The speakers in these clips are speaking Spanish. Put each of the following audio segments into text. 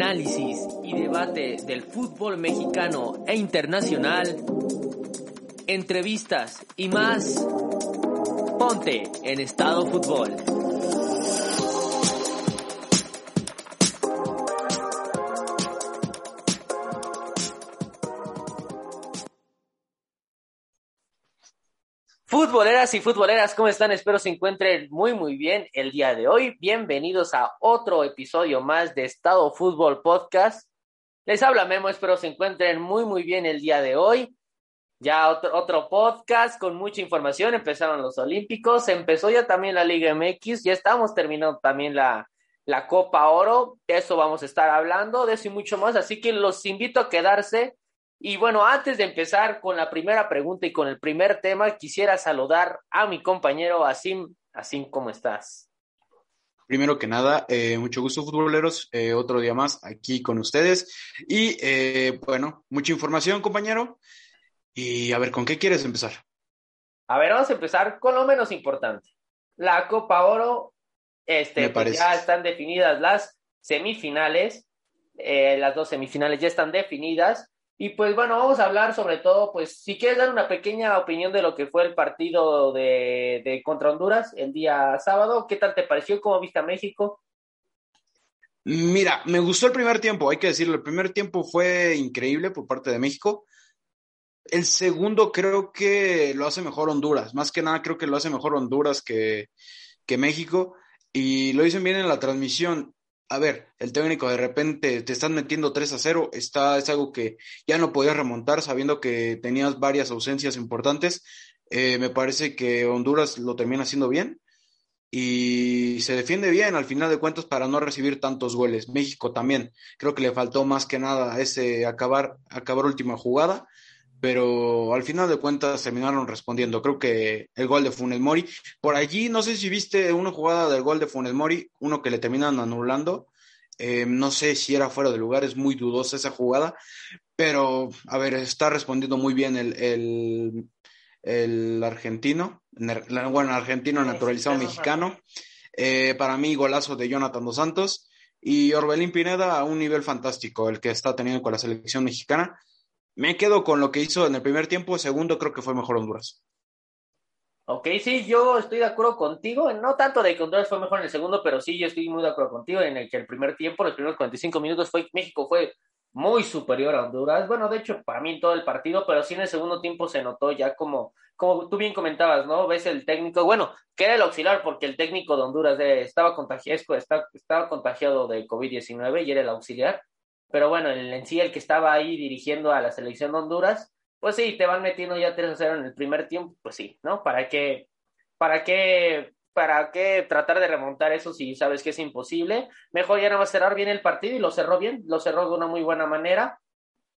análisis y debate del fútbol mexicano e internacional, entrevistas y más. Ponte en estado fútbol. Futboleras y futboleras, ¿cómo están? Espero se encuentren muy, muy bien el día de hoy. Bienvenidos a otro episodio más de Estado Fútbol Podcast. Les habla Memo, espero se encuentren muy, muy bien el día de hoy. Ya otro, otro podcast con mucha información. Empezaron los Olímpicos, empezó ya también la Liga MX, ya estamos terminando también la, la Copa Oro. De eso vamos a estar hablando, de eso y mucho más. Así que los invito a quedarse y bueno, antes de empezar con la primera pregunta y con el primer tema, quisiera saludar a mi compañero Asim. Asim, ¿cómo estás? Primero que nada, eh, mucho gusto futboleros, eh, otro día más aquí con ustedes. Y eh, bueno, mucha información, compañero. Y a ver, ¿con qué quieres empezar? A ver, vamos a empezar con lo menos importante. La Copa Oro, este, pues ya están definidas las semifinales, las dos semifinales ya están definidas. Y pues bueno, vamos a hablar sobre todo, pues si quieres dar una pequeña opinión de lo que fue el partido de, de contra Honduras el día sábado, ¿qué tal te pareció? ¿Cómo viste a México? Mira, me gustó el primer tiempo, hay que decirlo, el primer tiempo fue increíble por parte de México. El segundo creo que lo hace mejor Honduras, más que nada creo que lo hace mejor Honduras que, que México y lo dicen bien en la transmisión a ver, el técnico de repente te están metiendo 3 a 0, está, es algo que ya no podías remontar sabiendo que tenías varias ausencias importantes. Eh, me parece que Honduras lo termina haciendo bien y se defiende bien al final de cuentas para no recibir tantos goles. México también, creo que le faltó más que nada ese acabar, acabar última jugada, pero al final de cuentas terminaron respondiendo. Creo que el gol de Funes Mori, por allí, no sé si viste una jugada del gol de Funes Mori, uno que le terminan anulando. Eh, no sé si era fuera de lugar, es muy dudosa esa jugada, pero a ver, está respondiendo muy bien el, el, el argentino, bueno, argentino naturalizado mexicano. Eh, para mí, golazo de Jonathan Dos Santos y Orbelín Pineda a un nivel fantástico, el que está teniendo con la selección mexicana me quedo con lo que hizo en el primer tiempo, segundo creo que fue mejor Honduras. Ok, sí, yo estoy de acuerdo contigo, no tanto de que Honduras fue mejor en el segundo, pero sí, yo estoy muy de acuerdo contigo en el que el primer tiempo, los primeros 45 minutos, fue México fue muy superior a Honduras. Bueno, de hecho, para mí en todo el partido, pero sí en el segundo tiempo se notó ya como, como tú bien comentabas, ¿no? Ves el técnico, bueno, que era el auxiliar porque el técnico de Honduras eh, estaba, contagiado, estaba, contagiado de COVID-19 y era el auxiliar pero bueno, en sí el que estaba ahí dirigiendo a la selección de Honduras, pues sí, te van metiendo ya 3 a 0 en el primer tiempo, pues sí, ¿no? ¿Para qué, para qué, para qué tratar de remontar eso si sabes que es imposible? Mejor ya nada más cerrar bien el partido y lo cerró bien, lo cerró de una muy buena manera.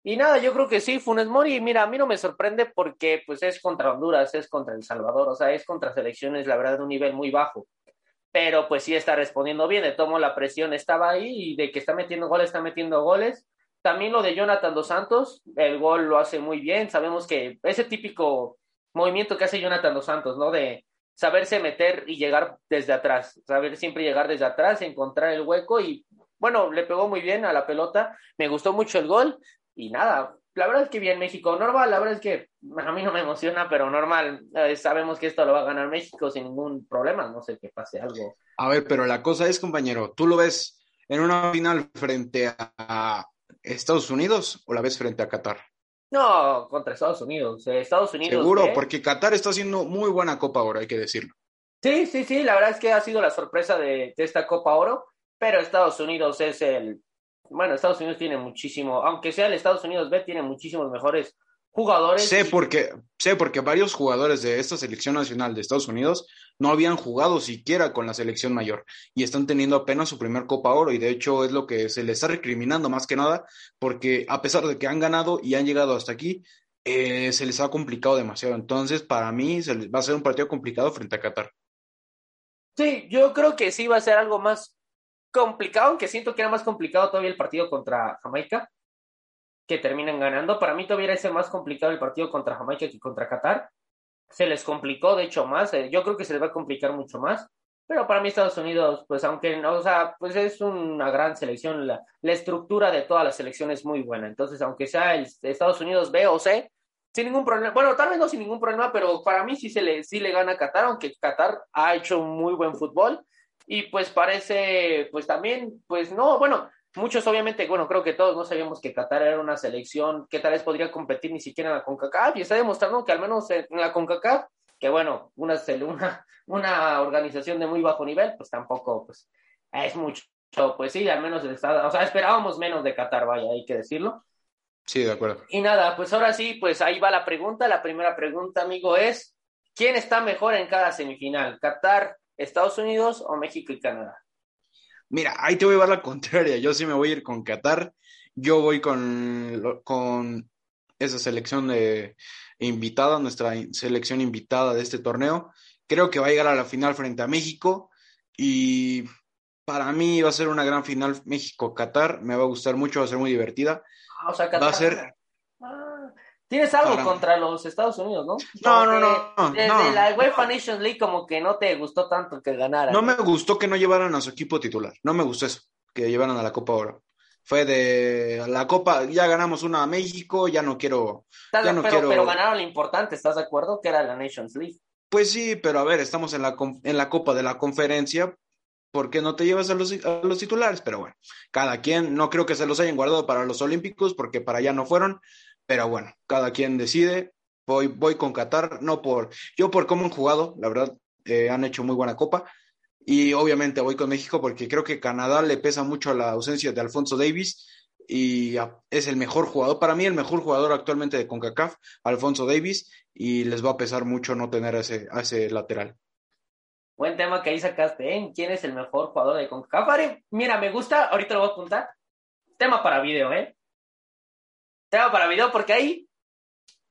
Y nada, yo creo que sí, Funes Mori, mira, a mí no me sorprende porque pues es contra Honduras, es contra El Salvador, o sea, es contra selecciones, la verdad, de un nivel muy bajo pero pues sí está respondiendo bien, de tomo la presión estaba ahí y de que está metiendo goles, está metiendo goles. También lo de Jonathan Dos Santos, el gol lo hace muy bien, sabemos que ese típico movimiento que hace Jonathan Dos Santos, ¿no? De saberse meter y llegar desde atrás, saber siempre llegar desde atrás, encontrar el hueco y bueno, le pegó muy bien a la pelota, me gustó mucho el gol y nada, la verdad es que bien México. Normal, la verdad es que a mí no me emociona, pero normal. Eh, sabemos que esto lo va a ganar México sin ningún problema. No sé que pase algo. A ver, pero la cosa es, compañero, ¿tú lo ves en una final frente a Estados Unidos o la ves frente a Qatar? No, contra Estados Unidos. Eh, Estados Unidos. Seguro, porque Qatar está haciendo muy buena Copa Oro, hay que decirlo. Sí, sí, sí. La verdad es que ha sido la sorpresa de esta Copa Oro, pero Estados Unidos es el bueno, Estados Unidos tiene muchísimo, aunque sea el Estados Unidos B, tiene muchísimos mejores jugadores. Sé porque, sé porque varios jugadores de esta selección nacional de Estados Unidos no habían jugado siquiera con la selección mayor y están teniendo apenas su primer Copa Oro y de hecho es lo que se les está recriminando más que nada porque a pesar de que han ganado y han llegado hasta aquí, eh, se les ha complicado demasiado. Entonces, para mí se les va a ser un partido complicado frente a Qatar. Sí, yo creo que sí va a ser algo más complicado, aunque siento que era más complicado todavía el partido contra Jamaica, que terminan ganando. Para mí todavía era más complicado el partido contra Jamaica que contra Qatar. Se les complicó, de hecho, más. Eh, yo creo que se les va a complicar mucho más. Pero para mí Estados Unidos, pues aunque no, o sea, pues es una gran selección, la, la estructura de toda la selección es muy buena. Entonces, aunque sea el Estados Unidos B o C, sin ningún problema. Bueno, tal vez no sin ningún problema, pero para mí sí se le, sí le gana a Qatar, aunque Qatar ha hecho un muy buen fútbol. Y pues parece, pues también, pues no, bueno, muchos obviamente, bueno, creo que todos no sabíamos que Qatar era una selección que tal vez podría competir ni siquiera en la CONCACAF y está demostrando que al menos en la CONCACAF, que bueno, una, una, una organización de muy bajo nivel, pues tampoco, pues es mucho, pues sí, al menos o sea, esperábamos menos de Qatar, vaya, hay que decirlo. Sí, de acuerdo. Y nada, pues ahora sí, pues ahí va la pregunta. La primera pregunta, amigo, es, ¿quién está mejor en cada semifinal? ¿Qatar, Estados Unidos o México y Canadá? Mira, ahí te voy a dar la contraria. Yo sí me voy a ir con Qatar. Yo voy con, con esa selección de invitada, nuestra selección invitada de este torneo. Creo que va a llegar a la final frente a México y para mí va a ser una gran final México-Qatar. Me va a gustar mucho, va a ser muy divertida. Ah, o sea, Va a ser. Tienes algo contra los Estados Unidos, ¿no? No, no, no, Desde no. la UEFA Nations League como que no te gustó tanto que ganaran. No me gustó que no llevaran a su equipo titular. No me gustó eso, que llevaran a la Copa Oro. Fue de la Copa, ya ganamos una a México, ya no quiero. Ya no pero, quiero- pero ganaron lo importante, ¿estás de acuerdo? Que era la Nations League. Pues sí, pero a ver, estamos en la, en la Copa de la Conferencia. ¿Por qué no te llevas a los, a los titulares? Pero bueno, cada quien, no creo que se los hayan guardado para los Olímpicos, porque para allá no fueron. Pero bueno, cada quien decide. Voy, voy con Qatar, no por. Yo por cómo han jugado, la verdad, eh, han hecho muy buena copa. Y obviamente voy con México porque creo que Canadá le pesa mucho la ausencia de Alfonso Davis y a- es el mejor jugador, para mí el mejor jugador actualmente de CONCACAF, Alfonso Davis, y les va a pesar mucho no tener a ese, a ese lateral. Buen tema que ahí sacaste, ¿eh? ¿Quién es el mejor jugador de CONCACAF? Mira, me gusta, ahorita lo voy a apuntar. Tema para video, ¿eh? Tema para video porque ahí...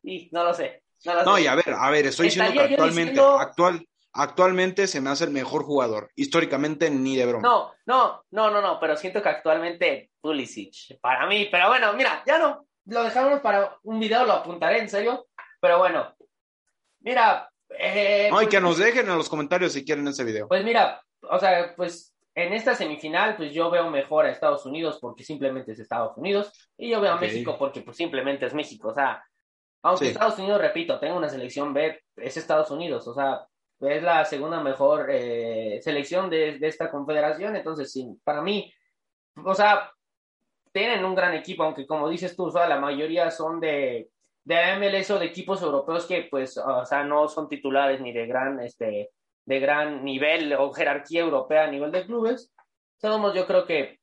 Y no lo sé. No, lo No, sé. y a ver, a ver, estoy diciendo que actualmente, diciendo- actual, actualmente se me hace el mejor jugador, históricamente ni de broma. No, no, no, no, no, pero siento que actualmente Pulisic, para mí, pero bueno, mira, ya no, lo dejamos para un video, lo apuntaré en serio, pero bueno, mira, eh, No, y pues- que nos dejen en los comentarios si quieren ese video. Pues mira, o sea, pues en esta semifinal, pues yo veo mejor a Estados Unidos porque simplemente es Estados Unidos, y yo veo a México porque pues simplemente es México, o sea, aunque Sí. Estados Unidos, repito, tenga una selección B, es Estados Unidos, o sea, es la segunda mejor eh, selección de, de esta confederación, entonces sí, para mí, o sea, tienen un gran equipo, aunque como dices tú, o sea, la mayoría son de, de MLS o de equipos europeos que pues, o sea, no son titulares ni de gran, este, de gran nivel o jerarquía europea a nivel de clubes. Todos yo creo que,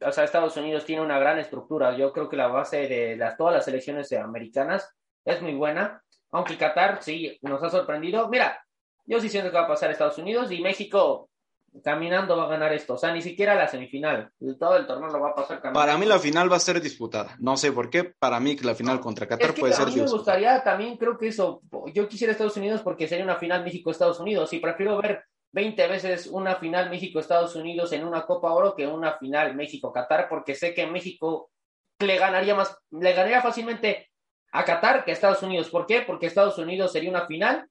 o sea, Estados Unidos tiene una gran estructura. Yo creo que la base de las, todas las selecciones americanas es muy buena. Aunque Qatar sí nos ha sorprendido. Mira, yo sí siento que va a pasar Estados Unidos y México caminando va a ganar esto. O sea, ni siquiera la semifinal. Todo el torneo lo va a pasar caminando. Para mí la final va a ser disputada. No sé por qué. Para mí la final contra Qatar Es que puede a ser mí me disputada. gustaría también, creo que eso, yo quisiera Estados Unidos porque sería una final México-Estados Unidos y prefiero ver 20 veces una final México-Estados Unidos en una Copa Oro que una final México-Qatar porque sé que México le ganaría más, le ganaría fácilmente a Qatar que a Estados Unidos. ¿Por qué? Porque Estados Unidos sería una final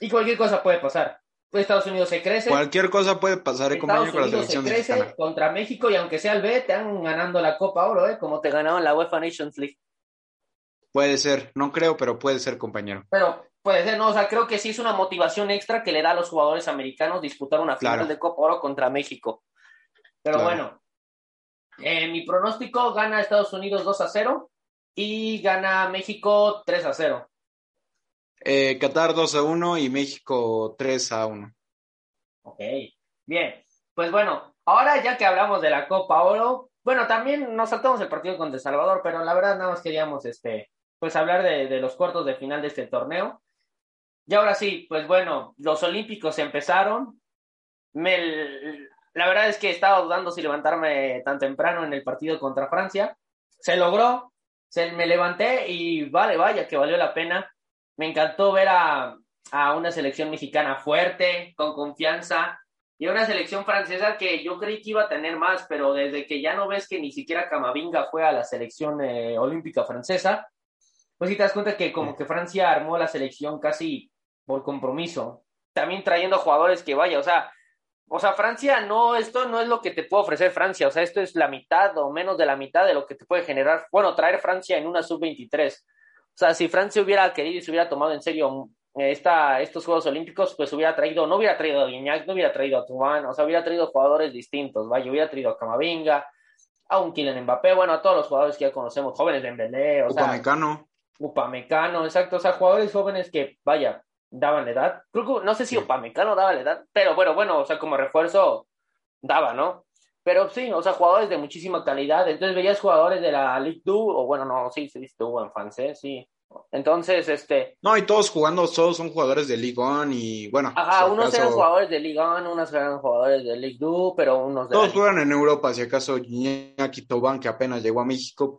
y cualquier cosa puede pasar. Pues Estados Unidos se crece. Cualquier cosa puede pasar, eh, Estados con la Unidos se crece mexicana. contra México y aunque sea el B, te han ganando la Copa Oro, ¿eh? como te ganaron la UEFA Nations League. Puede ser, no creo, pero puede ser, compañero. Pero puede ser, no, o sea, creo que sí es una motivación extra que le da a los jugadores americanos disputar una final Claro. de Copa Oro contra México. Pero Claro. bueno, eh, mi pronóstico gana Estados Unidos 2 a 0 y gana México 3 a 0. Eh, Qatar 2 a 1 y México 3 a 1. Ok, bien. Pues bueno, ahora ya que hablamos de la Copa Oro, bueno, también nos saltamos el partido contra El Salvador, pero la verdad nada más queríamos este, pues hablar de, los cuartos de final de este torneo. Y ahora sí, pues bueno, los Olímpicos empezaron. La verdad es que estaba dudando si levantarme tan temprano en el partido contra Francia. Se logró, se, me levanté y vale, vaya, que valió la pena. Me encantó ver a, a una selección mexicana fuerte, con confianza, y una selección francesa que yo creí que iba a tener más, pero desde que ya no ves que ni siquiera Camavinga fue a la selección eh, olímpica francesa, pues sí te das cuenta que como que Francia armó la selección casi por compromiso, también trayendo jugadores que vaya, o sea, o sea, Francia no, esto no es lo que te puede ofrecer Francia, o sea, esto es la mitad o menos de la mitad de lo que te puede generar, bueno, traer Francia en una sub-23. O sea, si Francia hubiera querido y se hubiera tomado en serio esta, estos Juegos Olímpicos, pues hubiera traído, no hubiera traído a Guignac, no hubiera traído a Tubán, o sea, hubiera traído jugadores distintos, vaya, hubiera traído a Camavinga, a un Kylian Mbappé, bueno, a todos los jugadores que ya conocemos, jóvenes de Mbele, o Upamecano. sea, Upamecano, exacto, o sea, jugadores jóvenes que, vaya, daban la edad. Creo que, no sé si Upamecano daba la edad, pero bueno, bueno, o sea, como refuerzo daba, ¿no? Pero sí, o sea, jugadores de muchísima calidad. Entonces veías jugadores de la Ligue 2, o bueno, no, sí, se dice en francés, sí. Entonces, este. No, y todos jugando, todos son jugadores de Ligue 1 y bueno. Ajá, unos eran jugadores de Ligue 1, unos eran jugadores de Ligue 2, pero unos de. Todos juegan en Europa, si acaso Iñaki Tobán, que apenas llegó a México.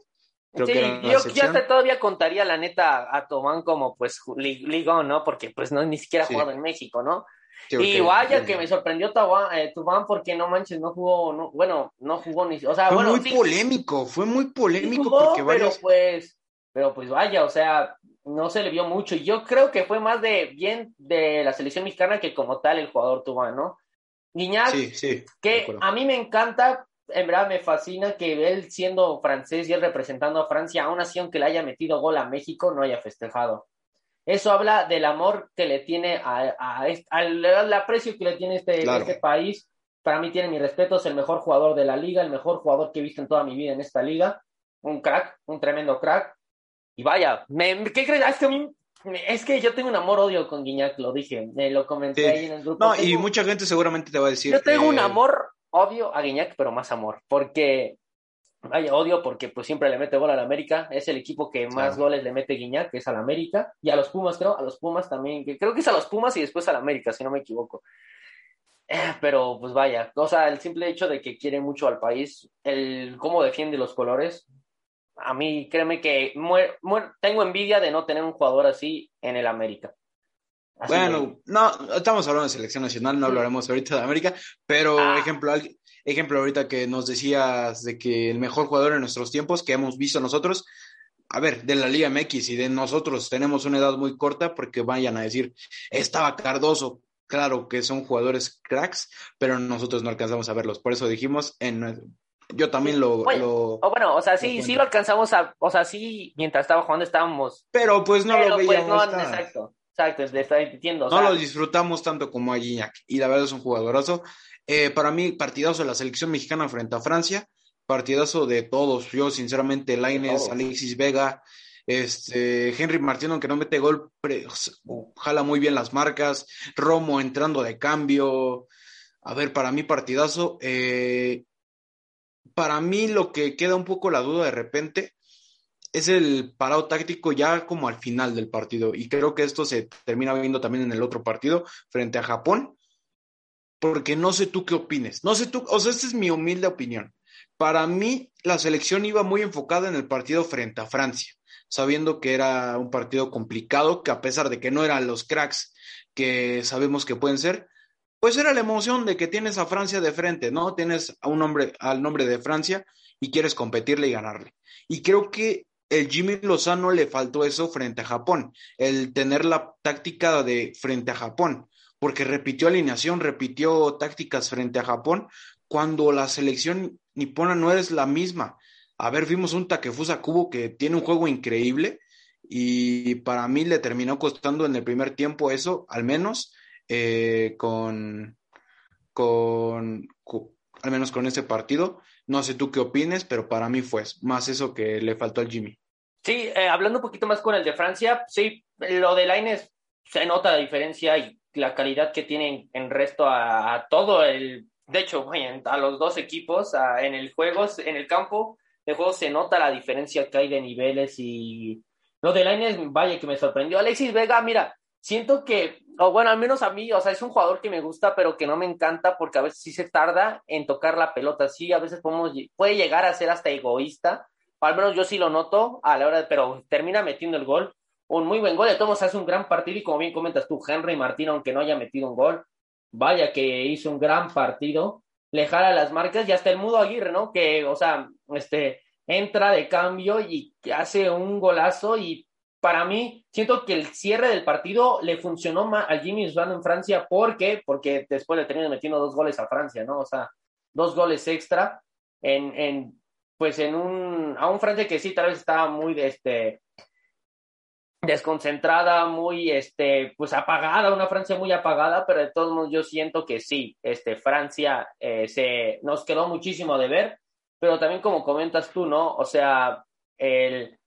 Creo sí, que yo, yo hasta todavía contaría la neta a Tobán como pues Ligue 1, ¿no? Porque pues no ni siquiera ha jugado en México, ¿no? Y vaya que me sorprendió eh, Tubán, porque no manches, no jugó, no, bueno, no jugó ni, o sea, fue bueno, muy polémico, fue muy polémico porque varios... pero pues, pero pues vaya, o sea, no se le vio mucho. Y yo creo que fue más de bien de la selección mexicana que como tal el jugador Tubán, ¿no? Guiñac, sí, que a mí me encanta, en verdad me fascina que él siendo francés y él representando a Francia, aún así aunque le haya metido gol a México, no haya festejado. Eso habla del amor que le tiene a, al, aprecio que le tiene este, este país. Para mí tiene mi respeto, es el mejor jugador de la liga, el mejor jugador que he visto en toda mi vida en esta liga. Un crack, un tremendo crack. Y vaya, ¿qué crees? Es que es que yo tengo un amor-odio con Guiñac, lo dije, me lo comenté ahí en el grupo. No, y mucha gente seguramente te va a decir. Yo tengo un amor, odio a Guiñac, pero más amor, porque Vaya, odio porque pues siempre le mete gol al América. Es el equipo que más goles le mete Guiñac, que es al América. Y a los Pumas, creo, a los Pumas también. Que creo que es a los Pumas y después al América, si no me equivoco. Eh, pero pues vaya, o sea, el simple hecho de que quiere mucho al país, el cómo defiende los colores, a mí créeme que tengo envidia de no tener un jugador así en el América. bueno, no, estamos hablando de selección nacional, no hablaremos ahorita de América, pero ah. ejemplo, ejemplo ahorita que nos decías de que el mejor jugador en nuestros tiempos que hemos visto nosotros, a ver, de la Liga MX y de nosotros tenemos una edad muy corta porque vayan a decir, estaba Cardoso, claro que son jugadores cracks, pero nosotros no alcanzamos a verlos, por eso dijimos en yo también lo, bueno, bueno, o sea, sí, sí lo alcanzamos a, o sea, sí, mientras estaba jugando estábamos. Pero pues no lo pues, veíamos. no, exacto, exacto, le está entiendo. no lo disfrutamos tanto como a Gignac, y la verdad es un jugadorazo. Eh, para mí, partidazo de la selección mexicana frente a Francia, partidazo de todos. Yo, sinceramente, Laines, Alexis Vega, este, Henry Martín, aunque no mete gol, jala muy bien las marcas. Romo entrando de cambio. A ver, para mí, partidazo. Eh, para mí, lo que queda un poco la duda de repente es el parado táctico ya como al final del partido. Y creo que esto se termina viendo también en el otro partido frente a Japón porque no sé tú qué opines. No sé tú, o sea, esta es mi humilde opinión. Para mí, la selección iba muy enfocada en el partido frente a Francia, sabiendo que era un partido complicado, que a pesar de que no eran los cracks que sabemos que pueden ser, pues era la emoción de que tienes a Francia de frente, ¿no? Tienes a un hombre, al nombre de Francia y quieres competirle y ganarle. Y creo que el Jimmy Lozano le faltó eso frente a Japón, el tener la táctica de frente a Japón porque repitió alineación, repitió tácticas frente a Japón, cuando la selección nipona no es la misma. A ver, vimos un Takefusa Kubo que tiene un juego increíble y para mí le terminó costando en el primer tiempo eso, al menos eh, con, con, al menos con ese partido. No sé tú qué opines, pero para mí fue más eso que le faltó al Jimmy. Sí, eh, hablando un poquito más con el de Francia, sí, lo de Laines se nota la diferencia y la calidad que tienen en resto a, todo el, de hecho, a los dos equipos, en el juego, en el campo de juego se nota la diferencia que hay de niveles y lo de Lainez, vaya que me sorprendió. Alexis Vega, mira, siento que, o bueno, al menos a mí, o sea, es un jugador que me gusta, pero que no me encanta porque a veces sí se tarda en tocar la pelota, sí, a veces podemos, puede llegar a ser hasta egoísta, al menos yo sí lo noto a la hora, pero termina metiendo el gol un muy buen gol. De todos hace un gran partido y como bien comentas tú, Henry Martín, aunque no haya metido un gol, vaya que hizo un gran partido. Le jala las marcas y hasta el Mudo Aguirre, ¿no? Que, o sea, este, entra de cambio y hace un golazo y para mí, siento que el cierre del partido le funcionó más a Jimmy Swan en Francia. ¿Por qué? Porque después le terminó metiendo dos goles a Francia, ¿no? O sea, dos goles extra en, en pues en un, a un Francia que sí, tal vez estaba muy, este, desconcentrada, muy, este, pues apagada, una Francia muy apagada, pero de todos modos yo siento que sí, este, Francia eh, se, nos quedó muchísimo de ver, pero también como comentas tú, ¿no? O sea, el,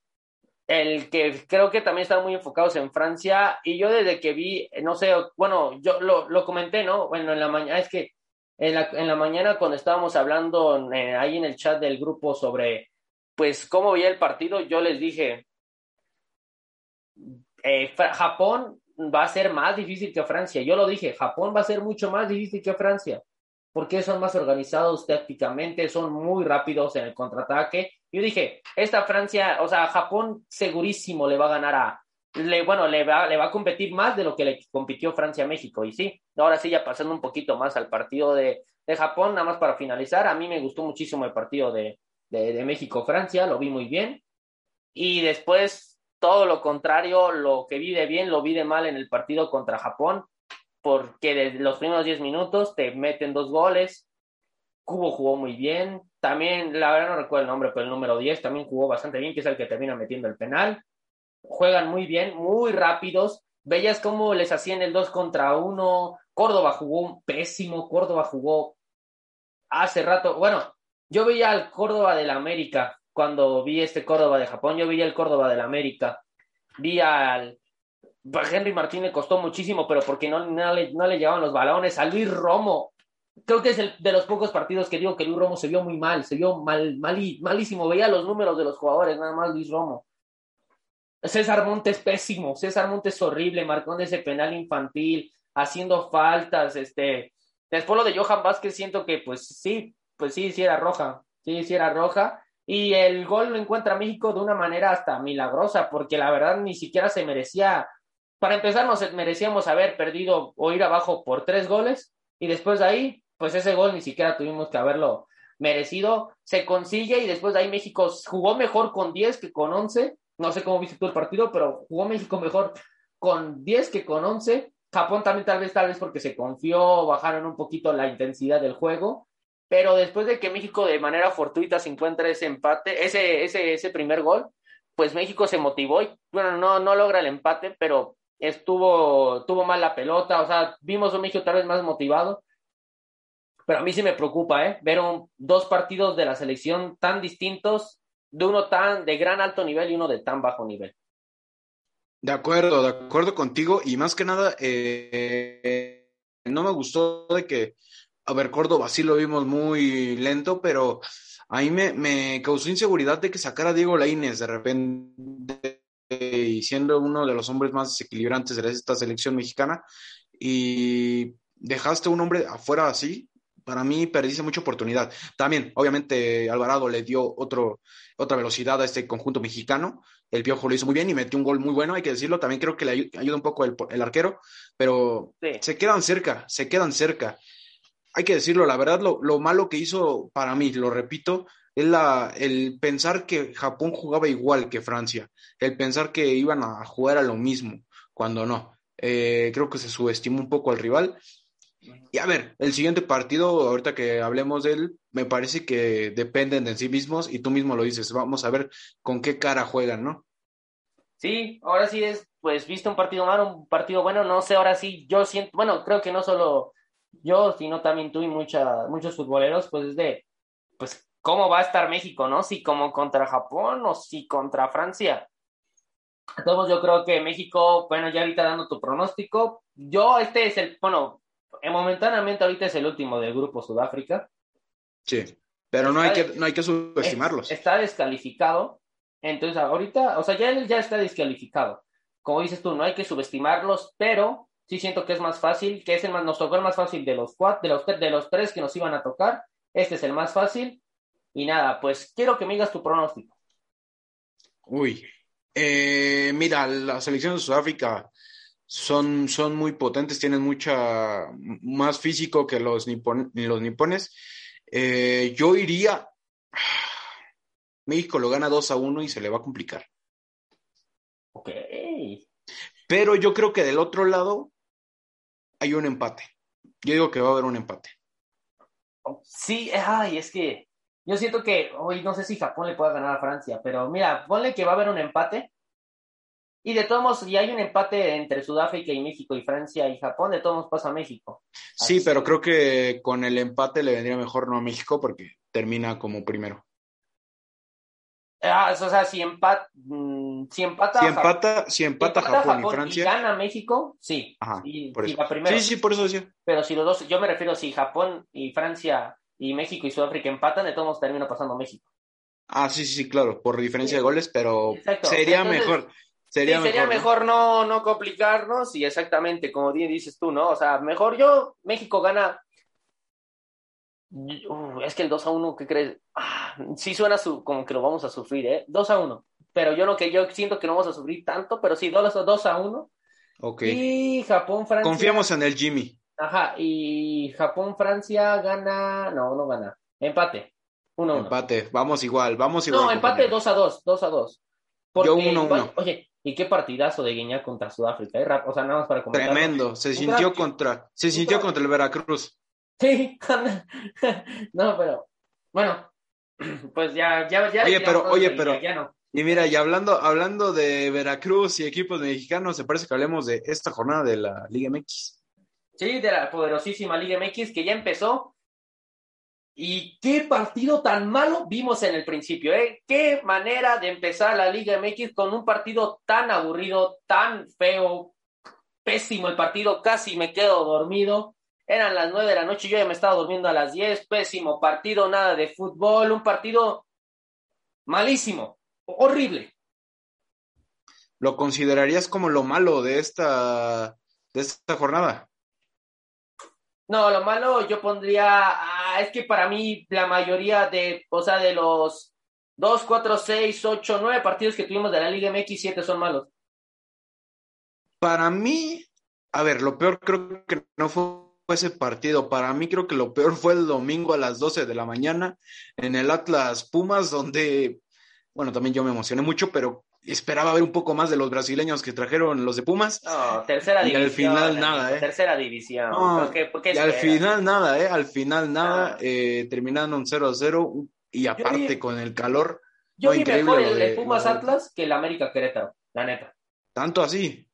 el que creo que también están muy enfocados en Francia y yo desde que vi, no sé, bueno, yo lo, lo comenté, ¿no? Bueno, en la mañana, es que en la, en la mañana cuando estábamos hablando eh, ahí en el chat del grupo sobre, pues, cómo veía el partido, yo les dije, eh, Japón va a ser más difícil que Francia. Yo lo dije, Japón va a ser mucho más difícil que Francia, porque son más organizados tácticamente, son muy rápidos en el contraataque. Yo dije, esta Francia, o sea, Japón segurísimo le va a ganar a, le, bueno, le va, le va a competir más de lo que le compitió Francia a México. Y sí, ahora sí, ya pasando un poquito más al partido de, de Japón, nada más para finalizar, a mí me gustó muchísimo el partido de, de, de México-Francia, lo vi muy bien. Y después todo lo contrario, lo que vi de bien lo vi de mal en el partido contra Japón, porque desde los primeros 10 minutos te meten dos goles. Cubo jugó muy bien. También, la verdad no recuerdo el nombre, pero el número 10 también jugó bastante bien, que es el que termina metiendo el penal. Juegan muy bien, muy rápidos. Veías cómo les hacían el 2 contra 1. Córdoba jugó pésimo. Córdoba jugó hace rato. Bueno, yo veía al Córdoba del América cuando vi este Córdoba de Japón, yo vi el Córdoba del América, vi al Henry Martínez costó muchísimo, pero porque no, no, le, no le llevaban los balones, a Luis Romo, creo que es el, de los pocos partidos que digo que Luis Romo se vio muy mal, se vio mal, mal malísimo, veía los números de los jugadores, nada más Luis Romo. César Montes pésimo, César Montes horrible, marcando ese penal infantil, haciendo faltas, este, después lo de Johan Vázquez siento que pues sí, pues sí, sí era roja, sí, sí era roja, y el gol lo encuentra México de una manera hasta milagrosa, porque la verdad ni siquiera se merecía, para empezar nos merecíamos haber perdido o ir abajo por tres goles, y después de ahí, pues ese gol ni siquiera tuvimos que haberlo merecido, se consigue y después de ahí México jugó mejor con 10 que con 11, no sé cómo viste tú el partido, pero jugó México mejor con 10 que con 11, Japón también tal vez, tal vez porque se confió, bajaron un poquito la intensidad del juego, pero después de que México de manera fortuita se encuentra ese empate, ese, ese, ese primer gol, pues México se motivó y, bueno, no, no logra el empate, pero estuvo, tuvo mal la pelota, o sea, vimos un México tal vez más motivado, pero a mí sí me preocupa, ¿eh? Ver dos partidos de la selección tan distintos, de uno tan de gran alto nivel y uno de tan bajo nivel. De acuerdo, de acuerdo contigo, y más que nada, eh, no me gustó de que a ver, Córdoba sí lo vimos muy lento, pero a mí me, causó inseguridad de que sacara a Diego Laínez de repente y siendo uno de los hombres más desequilibrantes de esta selección mexicana y dejaste un hombre afuera así, para mí perdiste mucha oportunidad. También, obviamente, Alvarado le dio otro, otra velocidad a este conjunto mexicano. El Piojo lo hizo muy bien y metió un gol muy bueno, hay que decirlo. También creo que le ayuda un poco el, arquero, pero se quedan cerca, se quedan cerca hay que decirlo, la verdad, lo, lo, malo que hizo para mí, lo repito, es la, el pensar que Japón jugaba igual que Francia, el pensar que iban a jugar a lo mismo, cuando no. Eh, creo que se subestimó un poco al rival. Y a ver, el siguiente partido, ahorita que hablemos de él, me parece que dependen de sí mismos y tú mismo lo dices, vamos a ver con qué cara juegan, ¿no? Sí, ahora sí es, pues, visto un partido malo, un partido bueno, no sé, ahora sí, yo siento, bueno, creo que no solo yo, sino también tú y mucha, muchos futboleros, pues es de, pues, ¿cómo va a estar México, no? Si como contra Japón o si contra Francia. Entonces yo creo que México, bueno, ya ahorita dando tu pronóstico, yo este es el, bueno, momentáneamente ahorita es el último del grupo Sudáfrica. Sí, pero no hay, que, no hay que subestimarlos. Está descalificado, entonces ahorita, o sea, ya él ya está descalificado. Como dices tú, no hay que subestimarlos, pero sí siento que es más fácil, que es el más, nos tocó el más fácil de los cuatro, de los, de los tres que nos iban a tocar. Este es el más fácil. Y nada, pues quiero que me digas tu pronóstico. Uy, eh, mira, la selección de Sudáfrica son, son muy potentes, tienen mucha más físico que los, los nipones. Eh, yo iría. México lo gana 2 a 1 y se le va a complicar. Ok. Pero yo creo que del otro lado hay un empate. Yo digo que va a haber un empate. Sí, ay, es que yo siento que hoy no sé si Japón le pueda ganar a Francia, pero mira, ponle que va a haber un empate. Y de todos modos, si hay un empate entre Sudáfrica y México y Francia y Japón, de todos modos pasa a México. Sí, pero que- creo que con el empate le vendría mejor no a México porque termina como primero. Ah, o sea, si, empat, mm, si empata, Si empata, si empata empata Japón, y Francia. gana México, sí. Ajá, y, por y eso. va primero. Sí, sí, por eso decía. Pero si los dos, yo me refiero, si Japón y Francia y México y Sudáfrica empatan, de todos modos termina pasando México. Ah, sí, sí, sí, claro, por diferencia Sí. de goles, pero Exacto. sería Entonces, mejor. Sería sí, mejor. sería ¿no? mejor no, no complicarnos y exactamente como di- dices tú, ¿no? O sea, mejor yo, México gana. Uh, es que el 2 a 1, ¿qué crees? Ah, sí suena su, como que lo vamos a sufrir, ¿eh? 2 a 1. Pero yo no que yo siento que no vamos a sufrir tanto, pero sí, 2 a, 2 a 1. Ok. Y Japón, Francia. Confiamos en el Jimmy. Ajá, y Japón, Francia gana. No, no gana. Empate. 1 a 1. Empate. Vamos igual, vamos igual. No, empate compañero. 2 a 2, 2 a 2. Yo 1-1. Oye, ¿y qué partidazo de Guiñac contra Sudáfrica? eh? O sea, nada más para comentar. Tremendo. Se sintió contra, se sintió contra el Veracruz. Sí, no, pero bueno, pues ya, ya, ya. Oye, pero- oye, pero- Ya no. Y mira, y hablando, hablando de Veracruz y equipos mexicanos, se parece que hablemos de esta jornada de la Liga MX. Sí, de la poderosísima Liga MX que ya empezó. Y qué partido tan malo vimos en el principio, ¿eh? Qué manera de empezar la Liga MX con un partido tan aburrido, tan feo, pésimo el partido, casi me quedo dormido. Eran las nueve de la noche, yo ya me estaba durmiendo a las diez, pésimo partido, nada de fútbol, un partido malísimo, horrible. ¿Lo considerarías como lo malo de esta, de esta jornada? No, lo malo yo pondría, ah, es que para mí la mayoría de, o sea, de los 2, 4, 6, 8, 9 partidos que tuvimos de la Liga MX, 7 son malos. Para mí, a ver, lo peor creo que no fue ese partido. Para mí creo que lo peor fue el domingo a las 12 de la mañana en el Atlas Pumas, donde, bueno, también yo me emocioné mucho, pero esperaba ver un poco más de los brasileños que trajeron los de Pumas. No, tercera Y al división. final nada, ¿eh? Tercera división. No, ¿Por qué- por qué Y al final nada, ¿eh? Al final nada, Ah. eh, terminando en 0 a 0 y aparte vi- con el calor, Yo no, vi increíble mejor el, de- Pumas Atlas que el América Querétaro, la neta. tanto así.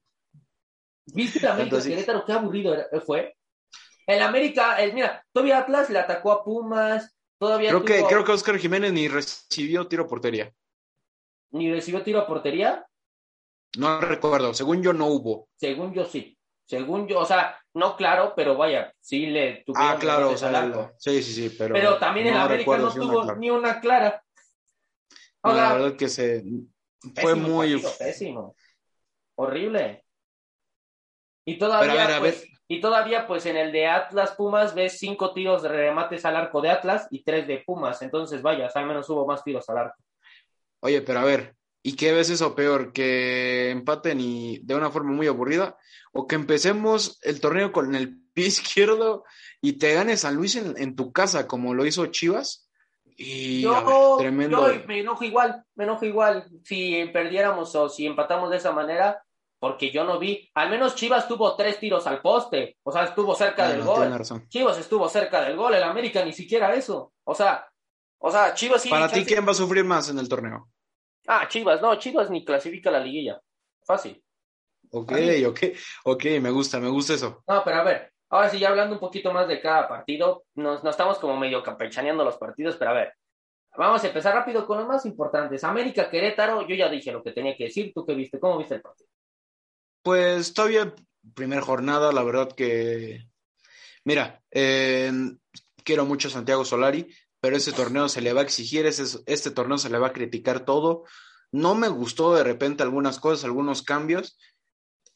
¿Viste el América. Querétaro? Qué aburrido fue. El América, el, mira, todavía Atlas le atacó a Pumas, todavía Creo que, creo que Oscar Jiménez ni recibió tiro a portería. ni recibió tiro a portería. No recuerdo, según yo no hubo. Según yo sí. Según yo, o sea, no claro, pero vaya, sí le tuvieron Ah, claro, o sea, sí, sí, sí, pero, Pero también el no América recuerdo no si tuvo ni una clara. No, la verdad que se fue muy pésimo. Horrible. Y todavía, Pero a ver, a pues, ver. Y todavía, pues en el de Atlas Pumas ves cinco tiros de remates al arco de Atlas y tres de Pumas. Entonces, vaya, al menos hubo más tiros al arco. Oye, pero a ver, ¿y qué ves eso peor? ¿Que empaten y de una forma muy aburrida? ¿O que empecemos el torneo con el pie izquierdo y te gane San Luis en, en tu casa como lo hizo Chivas? Y ver, tremendo. yo me enojo igual, me enojo igual si perdiéramos o si empatamos de esa manera, porque yo no vi, al menos Chivas tuvo tres tiros al poste, o sea, estuvo cerca Ah, del no, gol. Chivas estuvo cerca del gol, el América ni siquiera eso. O sea, o sea, Chivas sí. Para ti, chance- ¿quién va a sufrir más en el torneo? Ah, Chivas, no, Chivas ni clasifica la liguilla. Fácil. Ok, ok, ok, me gusta, me gusta eso. No, pero a ver, ahora sí, ya hablando un poquito más de cada partido, nos, nos estamos como medio campechaneando los partidos, pero a ver, vamos a empezar rápido con los más importantes. América, Querétaro, yo ya dije lo que tenía que decir, ¿tú qué viste? ¿Cómo viste el partido? Pues todavía primer jornada, la verdad que, mira, eh, quiero mucho a Santiago Solari, pero ese torneo se le va a exigir, ese, este torneo se le va a criticar todo. No me gustó de repente algunas cosas, algunos cambios,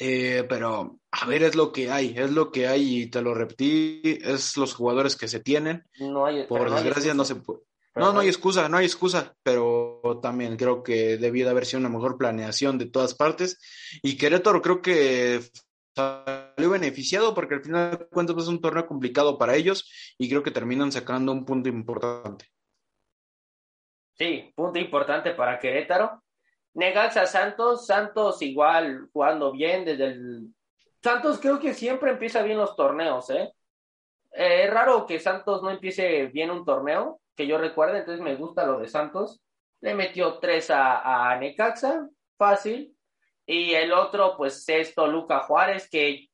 eh, pero a ver, es lo que hay, es lo que hay y te lo repetí, es los jugadores que se tienen. No hay, Por no desgracia no se puede. Pero No, no hay excusa, no hay excusa, pero también creo que debía de haber sido una mejor planeación de todas partes. Y Querétaro creo que salió beneficiado porque al final de cuentas es un torneo complicado para ellos y creo que terminan sacando un punto importante. Sí, punto importante para Querétaro. Necaxa Santos, Santos igual jugando bien desde el... Santos creo que siempre empieza bien los torneos, ¿eh? ¿eh? es raro que Santos no empiece bien un torneo, que yo recuerde, entonces me gusta lo de Santos. Le metió tres a, a Necaxa, fácil. Y el otro, pues, es Toluca Juárez, que,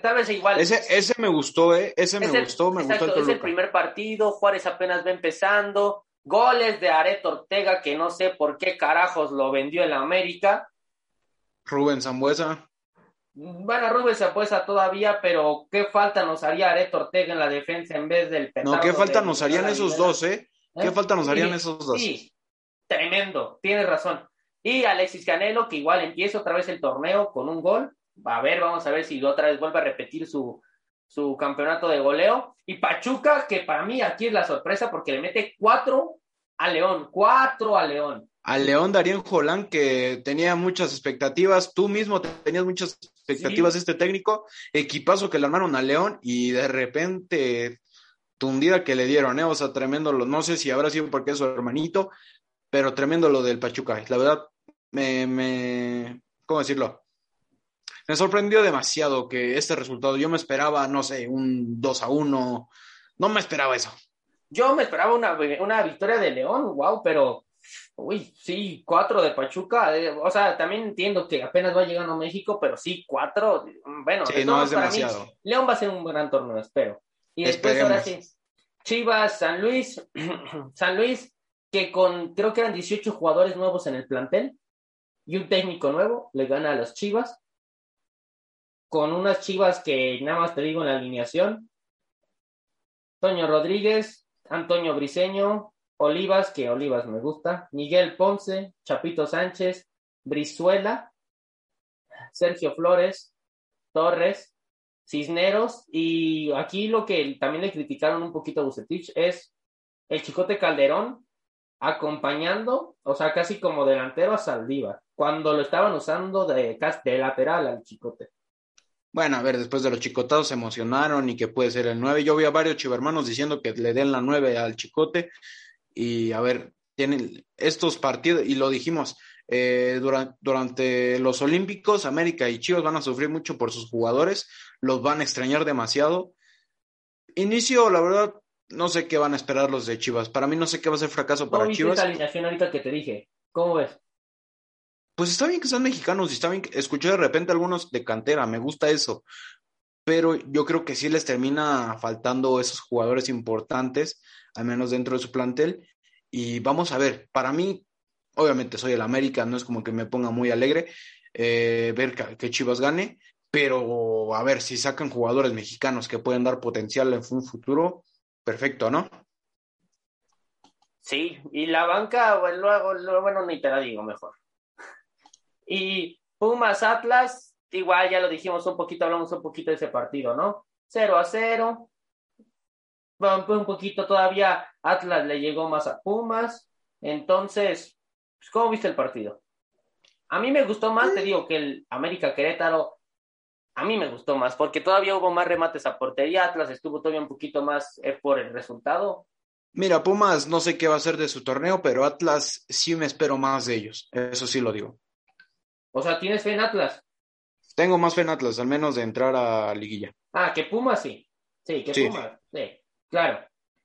tal vez igual. Ese, ese me gustó, ¿eh? Ese me gustó, me gustó el Es el primer partido, Juárez apenas va empezando. Goles de Areto Ortega, que no sé por qué carajos lo vendió en la América. Rubén Zambuesa. Bueno, Rubén Zambuesa todavía, pero qué falta nos haría Areto Ortega en la defensa en vez del No, qué falta nos harían esos dos, ¿eh? ¿Qué ¿Eh? falta nos harían esos dos? Sí, tremendo, tienes razón. Y Alexis Canelo, que igual empieza otra vez el torneo con un gol. A ver, vamos a ver si otra vez vuelve a repetir su, su campeonato de goleo. Y Pachuca, que para mí aquí es la sorpresa porque le mete cuatro a León, cuatro a León. Al León Darío Jolán, que tenía muchas expectativas, tú mismo tenías muchas expectativas de este técnico, equipazo que le armaron a León y de repente tundida que le dieron, ¿eh? o sea, tremendo, no sé si habrá sido porque es su hermanito, pero tremendo lo del Pachuca, la verdad, me, me, ¿cómo decirlo? me sorprendió demasiado que este resultado, yo me esperaba, no sé, un 2 a 1, no me esperaba eso. Yo me esperaba una, una victoria de León, wow, pero, uy, sí, cuatro de Pachuca, eh, o sea, también entiendo que apenas va llegando a México, pero sí, cuatro, bueno, sí, no es demasiado. León va a ser un gran torneo, espero. Y después ahora sí, Chivas, San Luis, San Luis, que con, creo que eran 18 jugadores nuevos en el plantel y un técnico nuevo, le gana a los Chivas con unas chivas que nada más te digo en la alineación. Toño Rodríguez, Antonio Briseño, Olivas, que Olivas me gusta, Miguel Ponce, Chapito Sánchez, Brizuela, Sergio Flores, Torres, Cisneros, y aquí lo que también le criticaron un poquito a Bucetich es el Chicote Calderón acompañando, o sea, casi como delantero a Saldívar, cuando lo estaban usando de, de lateral al Chicote. Bueno, a ver, después de los chicotados se emocionaron y que puede ser el 9. Yo vi a varios chivermanos diciendo que le den la 9 al chicote. Y a ver, tienen estos partidos, y lo dijimos, eh, durante, durante, los Olímpicos, América y Chivas van a sufrir mucho por sus jugadores, los van a extrañar demasiado. Inicio, la verdad, no sé qué van a esperar los de Chivas. Para mí no sé qué va a ser fracaso para Chivas. esa alineación ahorita que te dije? ¿Cómo ves? pues está bien que sean mexicanos y está bien que escuché de repente algunos de cantera, me gusta eso, pero yo creo que sí les termina faltando esos jugadores importantes, al menos dentro de su plantel. Y vamos a ver, para mí, obviamente soy el América, no es como que me ponga muy alegre eh, ver que, Chivas gane, pero a ver, si sacan jugadores mexicanos que pueden dar potencial en un futuro, perfecto, ¿no? Sí, y la banca, bueno, luego, bueno, ni te la digo mejor. Y Pumas Atlas, igual ya lo dijimos un poquito, hablamos un poquito de ese partido, ¿no? 0 a 0. Un poquito todavía Atlas le llegó más a Pumas. Entonces, pues, ¿cómo viste el partido? A mí me gustó más, te digo, que el América Querétaro. A mí me gustó más, porque todavía hubo más remates a portería. Atlas estuvo todavía un poquito más eh, por el resultado. Mira, Pumas no sé qué va a hacer de su torneo, pero Atlas sí me espero más de ellos. Eso sí lo digo. O sea, ¿tienes fe en Atlas? Tengo más fe en Atlas, al menos de entrar a liguilla. Ah, que Pumas sí. Sí, que Pumas. Sí, claro.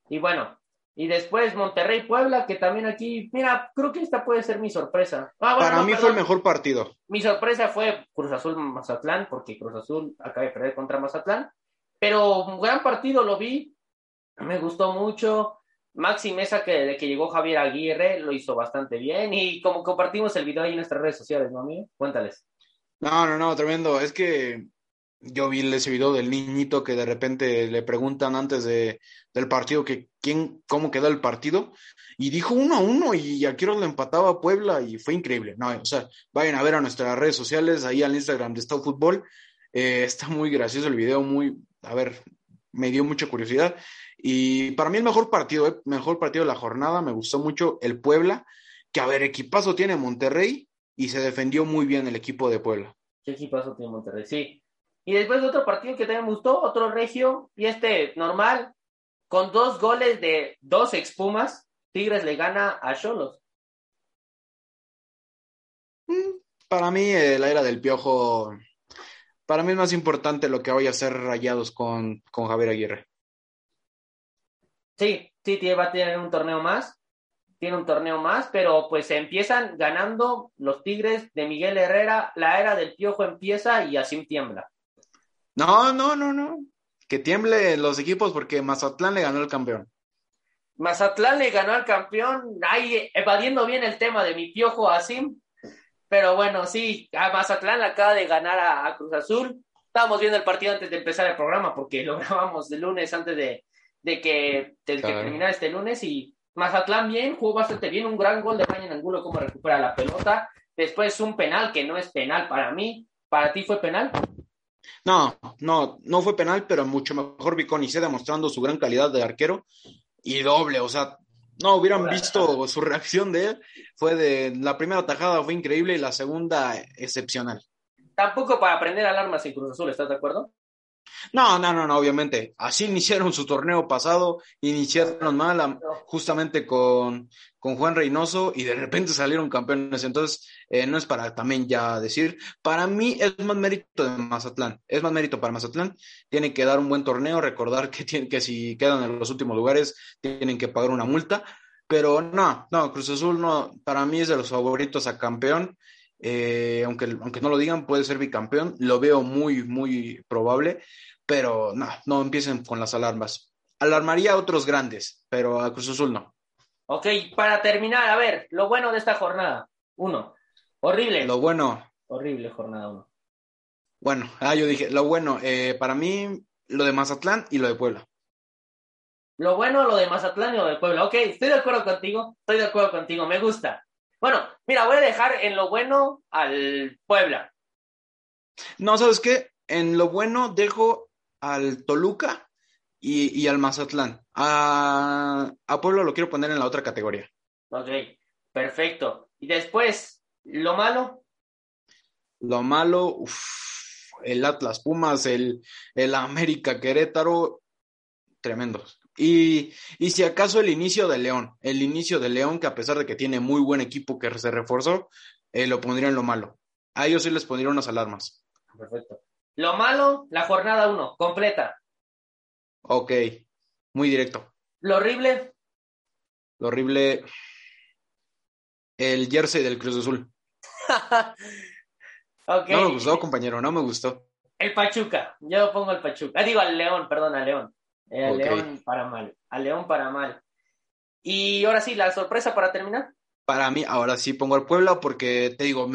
Y bueno, y después Monterrey Puebla, que también aquí, mira, creo que esta puede ser mi sorpresa. Ah, Para mí fue el mejor partido. Mi sorpresa fue Cruz Azul Mazatlán, porque Cruz Azul acaba de perder contra Mazatlán. Pero un gran partido lo vi, me gustó mucho. Maxi Mesa, que de que llegó Javier Aguirre, lo hizo bastante bien. Y como compartimos el video ahí en nuestras redes sociales, ¿no, amigo? Cuéntales. No, no, no, tremendo. Es que yo vi ese video del niñito que de repente le preguntan antes de, del partido que quién, cómo quedó el partido. Y dijo uno a uno y aquí lo empataba Puebla y fue increíble. No, o sea, vayan a ver a nuestras redes sociales, ahí al Instagram de Estado Fútbol. Eh, está muy gracioso el video, muy, a ver, me dio mucha curiosidad. Y para mí el mejor partido, eh, mejor partido de la jornada, me gustó mucho el Puebla, que a ver, equipazo tiene Monterrey y se defendió muy bien el equipo de Puebla. ¿Qué equipazo tiene Monterrey? Sí. Y después de otro partido que también me gustó, otro regio, y este normal, con dos goles de dos expumas, Tigres le gana a Cholos. Mm, para mí, eh, la era del piojo, para mí es más importante lo que vaya a hacer rayados con, con Javier Aguirre. Sí, sí, va a tener un torneo más, tiene un torneo más, pero pues empiezan ganando los Tigres de Miguel Herrera, la era del piojo empieza y así tiembla. No, no, no, no. Que tiemble los equipos porque Mazatlán le ganó el campeón. Mazatlán le ganó al campeón, ahí evadiendo bien el tema de mi piojo Asim, pero bueno, sí, a Mazatlán acaba de ganar a, Cruz Azul. Estábamos viendo el partido antes de empezar el programa porque lo grabamos el lunes antes de, que, de que terminara este lunes y Mazatlán bien, jugó bastante bien, un gran gol de Brian Angulo, cómo recupera la pelota. Después un penal que no es penal para mí. ¿Para ti fue penal? No, no, no fue penal, pero mucho mejor Viconice demostrando su gran calidad de arquero y doble, o sea, no hubieran visto su reacción de él. Fue de la primera tajada fue increíble y la segunda excepcional. Tampoco para aprender alarmas en Cruz Azul, ¿estás de acuerdo? No, no, no, no, obviamente. Así iniciaron su torneo pasado, iniciaron mal, justamente con, con, Juan Reynoso y de repente salieron campeones. Entonces, eh, no es para también ya decir, para mí es más mérito de Mazatlán, es más mérito para Mazatlán. Tienen que dar un buen torneo, recordar que, tienen, que si quedan en los últimos lugares, tienen que pagar una multa. Pero no, no, Cruz Azul no, para mí es de los favoritos a campeón. Eh, aunque, aunque no lo digan, puede ser bicampeón, lo veo muy, muy probable, pero no, no empiecen con las alarmas. Alarmaría a otros grandes, pero a Cruz Azul no. Ok, para terminar, a ver, lo bueno de esta jornada. Uno, horrible. Lo bueno. Horrible jornada uno. Bueno, ah, yo dije, lo bueno, eh, para mí, lo de Mazatlán y lo de Puebla. Lo bueno, lo de Mazatlán y lo de Puebla. Ok, estoy de acuerdo contigo, estoy de acuerdo contigo, me gusta. Bueno, mira, voy a dejar en lo bueno al Puebla. No, ¿sabes qué? En lo bueno dejo al Toluca y, al Mazatlán. A, a, Puebla lo quiero poner en la otra categoría. Ok, perfecto. Y después, ¿lo malo? Lo malo, el Atlas Pumas, el, el América Querétaro, tremendos. Y, si acaso el inicio de León, el inicio de León, que a pesar de que tiene muy buen equipo que se reforzó, eh, lo pondría en lo malo. A ellos sí les pondría unas alarmas. Perfecto. Lo malo, la jornada uno, completa. Ok, muy directo. Lo horrible. Lo horrible, el jersey del Cruz Azul. okay. No me gustó, compañero, no me gustó. El Pachuca, yo pongo el Pachuca. Ah, digo al León, perdón, al León. Eh, a León para mal. A León para mal. Y ahora sí, la sorpresa para terminar. Para mí, ahora sí pongo al Puebla porque te digo,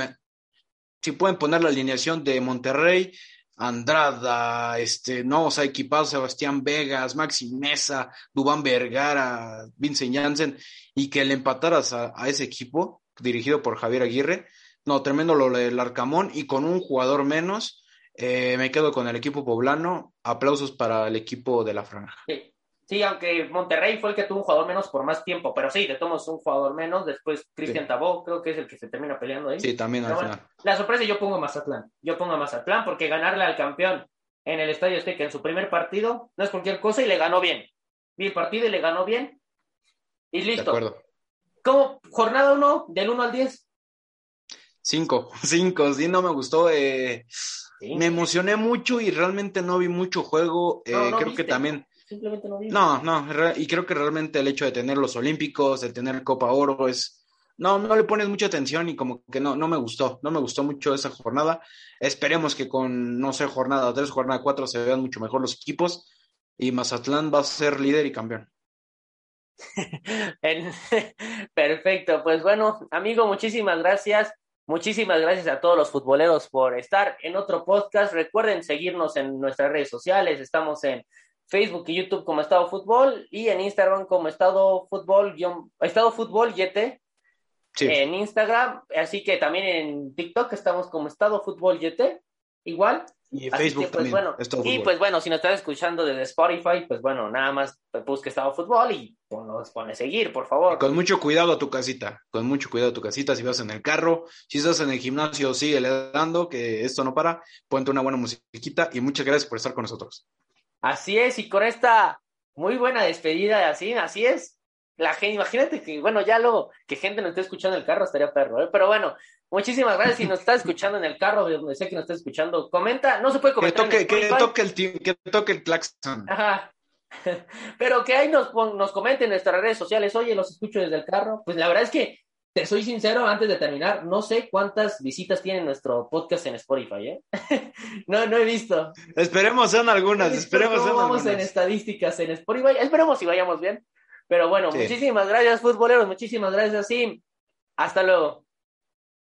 si pueden poner la alineación de Monterrey, Andrada, este, no, o sea, equipado Sebastián Vegas, Maxi Mesa, Dubán Vergara, Vincent Janssen, y que le empataras a, a, ese equipo dirigido por Javier Aguirre. No, tremendo lo del Arcamón y con un jugador menos eh, me quedo con el equipo poblano. Aplausos para el equipo de la franja. Sí. aunque Monterrey fue el que tuvo un jugador menos por más tiempo, pero sí, te tomas un jugador menos. Después Cristian Tabó, creo que es el que se termina peleando ahí. Sí, también al final. La sorpresa yo pongo a Mazatlán. Yo pongo a Mazatlán porque ganarle al campeón en el Estadio Azteca en su primer partido no es cualquier cosa y le ganó bien. Vi el partido y le ganó bien. Y listo. De acuerdo. ¿Cómo? Jornada 1, del 1 al 10. 5, 5, sí, no me gustó. Eh, me emocioné mucho y realmente no vi mucho juego. Eh, creo que también. Simplemente no vi. No, no, y creo que realmente el hecho de tener los Olímpicos, de tener Copa Oro, es. No, no le pones mucha atención y como que no, no me gustó, no me gustó mucho esa jornada. Esperemos que con, no sé, jornada 3, jornada 4 se vean mucho mejor los equipos y Mazatlán va a ser líder y campeón. Perfecto, pues bueno, amigo, muchísimas gracias. Muchísimas gracias a todos los futboleros por estar en otro podcast. Recuerden seguirnos en nuestras redes sociales. Estamos en Facebook y YouTube como Estado Fútbol y en Instagram como Estado Fútbol, Estado Fútbol YT. En Instagram, así que también en TikTok estamos como Estado Fútbol YT. Igual. Y Facebook pues, Bueno, y pues bueno, si nos estás escuchando desde Spotify, pues bueno, nada más busca Estado Fútbol y nos pone seguir, por favor. con mucho cuidado a tu casita, con mucho cuidado a tu casita, si vas en el carro, si estás en el gimnasio, sigue dando, que esto no para, ponte una buena musiquita y muchas gracias por estar con nosotros. Así es, y con esta muy buena despedida, así, así es, la gente, imagínate que, bueno, ya luego que gente nos esté escuchando en el carro estaría perro, ¿eh? Pero bueno, muchísimas gracias. Si nos estás escuchando en el carro, de donde sé que nos estás escuchando, comenta, no se puede comentar. Que toque, que toque el, que toque el claxon. Ajá. Pero que ahí nos, nos comenten en nuestras redes sociales, oye, los escucho desde el carro. Pues la verdad es que, te soy sincero, antes de terminar, no sé cuántas visitas tiene nuestro podcast en Spotify, ¿eh? no, no he visto. Esperemos sean algunas, esperemos sean vamos en estadísticas en Spotify, esperemos si vayamos bien. Pero bueno, muchísimas gracias, futboleros, muchísimas gracias, sí. Hasta luego.